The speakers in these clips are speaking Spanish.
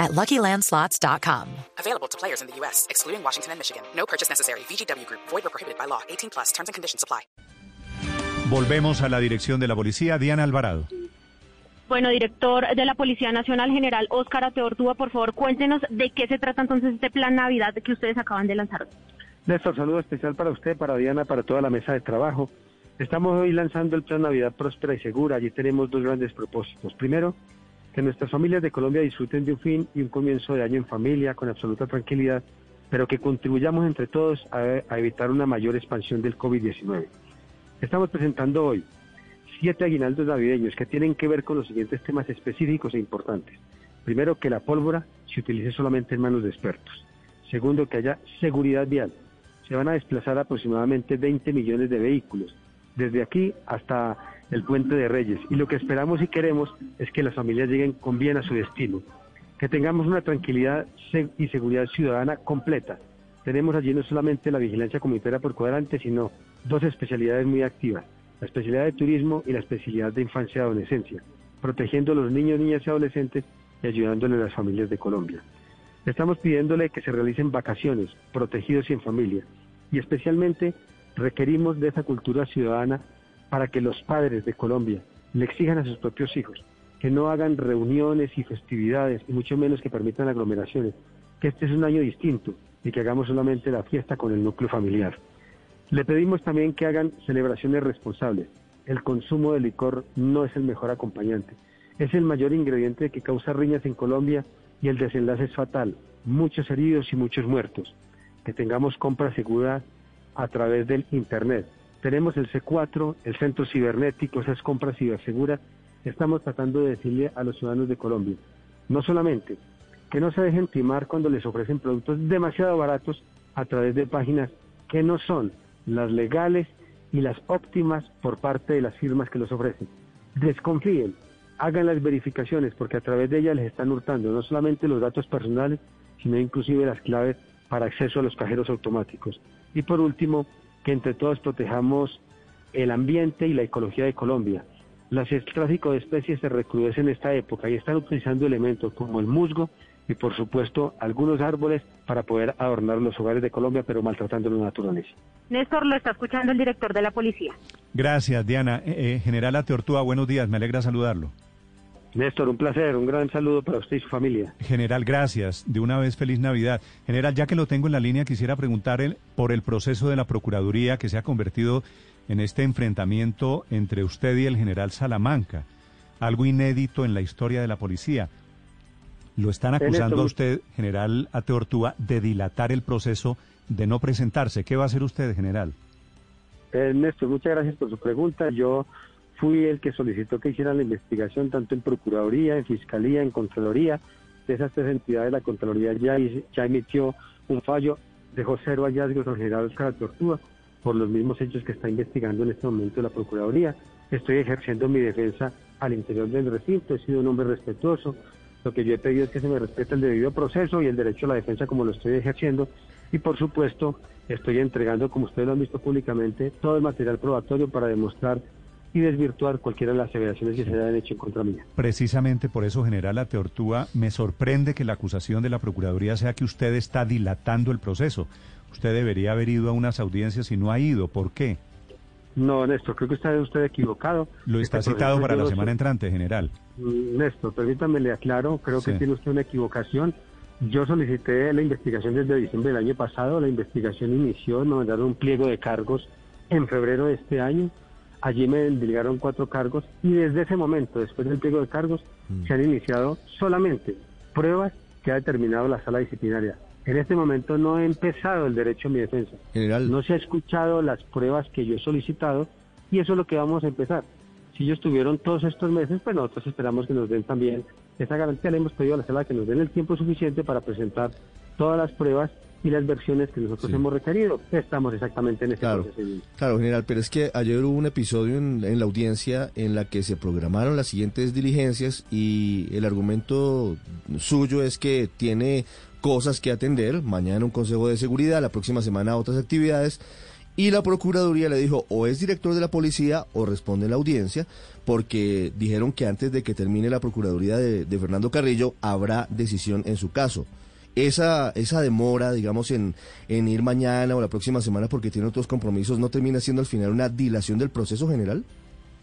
at LuckyLandSlots.com. Available to players in the U.S., excluding Washington and Michigan. No purchase necessary. VGW Group. Void or prohibited by law. 18 plus. Terms and conditions apply. Volvemos a la dirección de la policía. Diana Alvarado. Bueno, director de la Policía Nacional, general Óscar Ateortúa, por favor, cuéntenos de qué se trata entonces este plan Navidad que ustedes acaban de lanzar. Néstor, saludo especial para usted, para Diana, para toda la mesa de trabajo. Estamos hoy lanzando el plan Navidad Próspera y Segura. Allí tenemos dos grandes propósitos. Primero, que nuestras familias de Colombia disfruten de un fin y un comienzo de año en familia con absoluta tranquilidad, pero que contribuyamos entre todos a, a evitar una mayor expansión del COVID-19. Estamos presentando hoy siete aguinaldos navideños que tienen que ver con los siguientes temas específicos e importantes. Primero, que la pólvora se utilice solamente en manos de expertos. Segundo, que haya seguridad vial. Se van a desplazar aproximadamente 20 millones de vehículos, desde aquí hasta el Puente de Reyes. Y lo que esperamos y queremos es que las familias lleguen con bien a su destino, que tengamos una tranquilidad y seguridad ciudadana completa. Tenemos allí no solamente la vigilancia comunitaria por cuadrante, sino dos especialidades muy activas la especialidad de turismo y la especialidad de infancia y adolescencia, protegiendo a los niños, niñas y adolescentes y ayudándole a las familias de Colombia. Estamos pidiéndole que se realicen vacaciones, protegidos y en familia, y especialmente requerimos de esa cultura ciudadana para que los padres de Colombia le exijan a sus propios hijos que no hagan reuniones y festividades, y mucho menos que permitan aglomeraciones, que este es un año distinto y que hagamos solamente la fiesta con el núcleo familiar. Le pedimos también que hagan celebraciones responsables. El consumo de licor no es el mejor acompañante. Es el mayor ingrediente que causa riñas en Colombia y el desenlace es fatal. Muchos heridos y muchos muertos. Que tengamos compra segura a través del Internet. Tenemos el C4, el centro cibernético, esas compras ciberseguras. Estamos tratando de decirle a los ciudadanos de Colombia, no solamente que no se dejen timar cuando les ofrecen productos demasiado baratos a través de páginas que no son las legales y las óptimas por parte de las firmas que los ofrecen. Desconfíen, hagan las verificaciones porque a través de ellas les están hurtando no solamente los datos personales, sino inclusive las claves para acceso a los cajeros automáticos. Y por último, que entre todos protejamos el ambiente y la ecología de Colombia. Las, el tráfico de especies se recrudece en esta época y están utilizando elementos como el musgo y por supuesto algunos árboles para poder adornar los hogares de Colombia, pero maltratando la naturaleza. Néstor, lo está escuchando el director de la policía. Gracias, Diana. Eh, eh, General Ateortúa, buenos días, me alegra saludarlo. Néstor, un placer, un gran saludo para usted y su familia. General, gracias. De una vez, feliz Navidad. General, ya que lo tengo en la línea, quisiera preguntarle por el proceso de la Procuraduría que se ha convertido en este enfrentamiento entre usted y el general Salamanca, algo inédito en la historia de la policía. Lo están acusando a usted, general Ateortúa, de dilatar el proceso, de no presentarse. ¿Qué va a hacer usted, general? Eh, Néstor, muchas gracias por su pregunta. Yo fui el que solicitó que hicieran la investigación tanto en Procuraduría, en Fiscalía, en Contraloría. De esas tres entidades, la Contraloría ya, ya emitió un fallo, dejó cero hallazgos al general Oscar Tortúa por los mismos hechos que está investigando en este momento la Procuraduría. Estoy ejerciendo mi defensa al interior del recinto, he sido un hombre respetuoso. Lo que yo he pedido es que se me respete el debido proceso y el derecho a la defensa como lo estoy ejerciendo. Y por supuesto, estoy entregando, como ustedes lo han visto públicamente, todo el material probatorio para demostrar y desvirtuar cualquiera de las aseveraciones que se hayan hecho en contra mía. Precisamente por eso, general Ateortúa, me sorprende que la acusación de la Procuraduría sea que usted está dilatando el proceso. Usted debería haber ido a unas audiencias y no ha ido. ¿Por qué? No, Néstor, creo que está usted equivocado. Lo está Este citado para la semana entrante, general. Mm, Néstor, permítame le aclaro, creo Sí. que tiene usted una equivocación. Yo solicité la investigación desde diciembre del año pasado, la investigación inició, me mandaron un pliego de cargos en febrero de este año, allí me delegaron cuatro cargos y desde ese momento, después del pliego de cargos, se han iniciado solamente pruebas que ha determinado la sala disciplinaria. En este momento no he empezado el derecho a mi defensa. General, No se ha escuchado las pruebas que yo he solicitado y eso es lo que vamos a empezar. Si ellos tuvieron todos estos meses, pues nosotros esperamos que nos den también esa garantía. Le hemos pedido a la sala que nos den el tiempo suficiente para presentar todas las pruebas y las versiones que nosotros Sí. hemos requerido. Estamos exactamente en ese Claro, procedimiento. claro, general, pero es que ayer hubo un episodio en, en la audiencia en la que se programaron las siguientes diligencias y el argumento suyo es que tiene cosas que atender, mañana un consejo de seguridad, la próxima semana otras actividades, y la Procuraduría le dijo o es director de la policía o responde en la audiencia, porque dijeron que antes de que termine la Procuraduría de, de Fernando Carrillo habrá decisión en su caso. Esa, esa demora, digamos, en, en ir mañana o la próxima semana porque tiene otros compromisos, ¿no termina siendo al final una dilación del proceso general?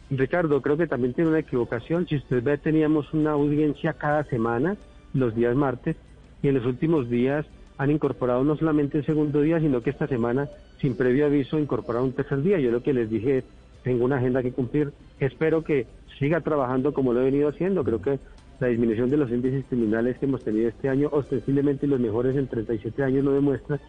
Ricardo, creo que también tiene una equivocación. Si usted ve, teníamos una audiencia cada semana, los días martes, y en los últimos días han incorporado no solamente el segundo día, sino que esta semana, sin previo aviso, incorporaron un tercer día. Yo lo que les dije, tengo una agenda que cumplir. Espero que siga trabajando como lo he venido haciendo. Creo que la disminución de los índices criminales que hemos tenido este año, ostensiblemente los mejores en 37 años, lo demuestra.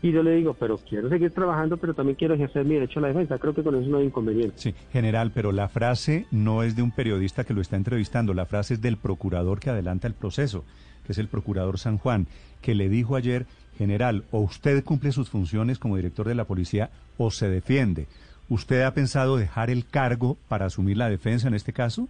Y yo le digo, pero quiero seguir trabajando, pero también quiero ejercer mi derecho a la defensa. Creo que con eso no hay inconveniente. Sí, general, pero la frase no es de un periodista que lo está entrevistando, la frase es del procurador que adelanta el proceso, que es el procurador San Juan, que le dijo ayer, general, o usted cumple sus funciones como director de la policía o se defiende. ¿Usted ha pensado dejar el cargo para asumir la defensa en este caso?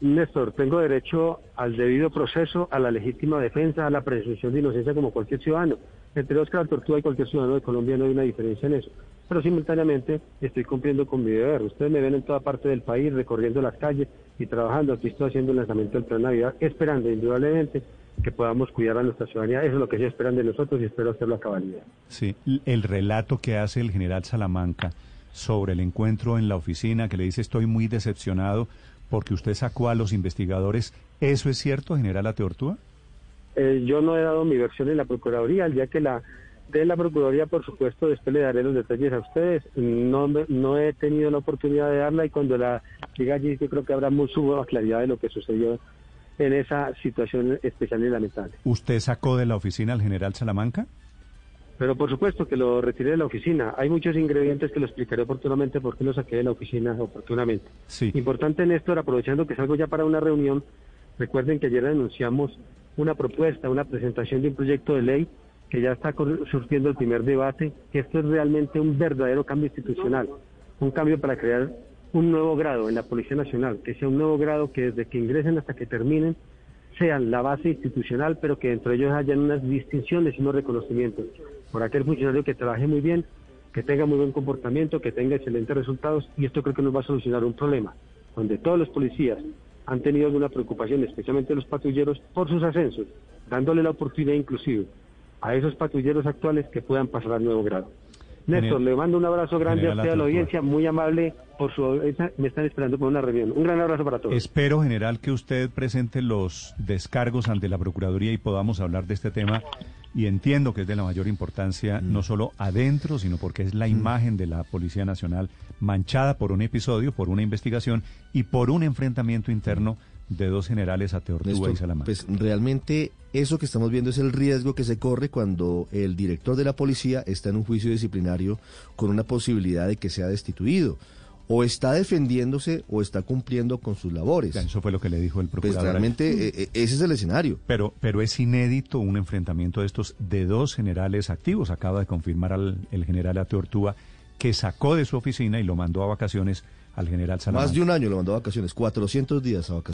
Néstor, tengo derecho al debido proceso, a la legítima defensa, a la presunción de inocencia como cualquier ciudadano. Entre Oscar Tortuga y cualquier ciudadano de Colombia no hay una diferencia en eso. Pero simultáneamente estoy cumpliendo con mi deber. Ustedes me ven en toda parte del país, recorriendo las calles y trabajando. Aquí estoy haciendo el lanzamiento del Plan Navidad, esperando indudablemente que podamos cuidar a nuestra ciudadanía. Eso es lo que ellos esperan de nosotros y espero hacerlo a cabalidad. Sí, el relato que hace el general Salamanca sobre el encuentro en la oficina, que le dice estoy muy decepcionado porque usted sacó a los investigadores, ¿eso es cierto, general Ateortúa? Eh, yo no he dado mi versión en la Procuraduría, el día que la de la Procuraduría, por supuesto, después le daré los detalles a ustedes. No, no he tenido la oportunidad de darla y cuando la diga allí, yo creo que habrá mucha más claridad de lo que sucedió en esa situación especial y lamentable. ¿Usted sacó de la oficina al general Salamanca? Pero por supuesto que lo retiré de la oficina. Hay muchos ingredientes que lo explicaré oportunamente por qué lo saqué de la oficina oportunamente. Sí. Importante, Néstor, aprovechando que salgo ya para una reunión, recuerden que ayer anunciamos una propuesta, una presentación de un proyecto de ley que ya está surgiendo el primer debate, que esto es realmente un verdadero cambio institucional, un cambio para crear un nuevo grado en la Policía Nacional, que sea un nuevo grado que desde que ingresen hasta que terminen sean la base institucional, pero que dentro de ellos hayan unas distinciones y unos reconocimientos por aquel funcionario que trabaje muy bien, que tenga muy buen comportamiento, que tenga excelentes resultados, y esto creo que nos va a solucionar un problema, donde todos los policías han tenido alguna preocupación, especialmente los patrulleros, por sus ascensos, dándole la oportunidad inclusive a esos patrulleros actuales que puedan pasar al nuevo grado. Néstor, General- le mando un abrazo grande a usted, a la audiencia, muy amable por su esa- me están esperando por una reunión. Un gran abrazo para todos. Espero, general, que usted presente los descargos ante la Procuraduría y podamos hablar de este tema. Y entiendo que es de la mayor importancia, no solo adentro, sino porque es la imagen de la Policía Nacional manchada por un episodio, por una investigación y por un enfrentamiento interno de dos generales, Ateortúa Néstor, y Salamanca. pues realmente eso que estamos viendo es el riesgo que se corre cuando el director de la policía está en un juicio disciplinario con una posibilidad de que sea destituido. O está defendiéndose o está cumpliendo con sus labores. Eso fue lo que le dijo el Pues procurador. realmente eh, eh, ese es el escenario. Pero, pero es inédito un enfrentamiento de estos de dos generales activos. Acaba de confirmar al, el general Ateortúa que sacó de su oficina y lo mandó a vacaciones al general Salamanca. Más de un año lo mandó a vacaciones, 400 días a vacaciones.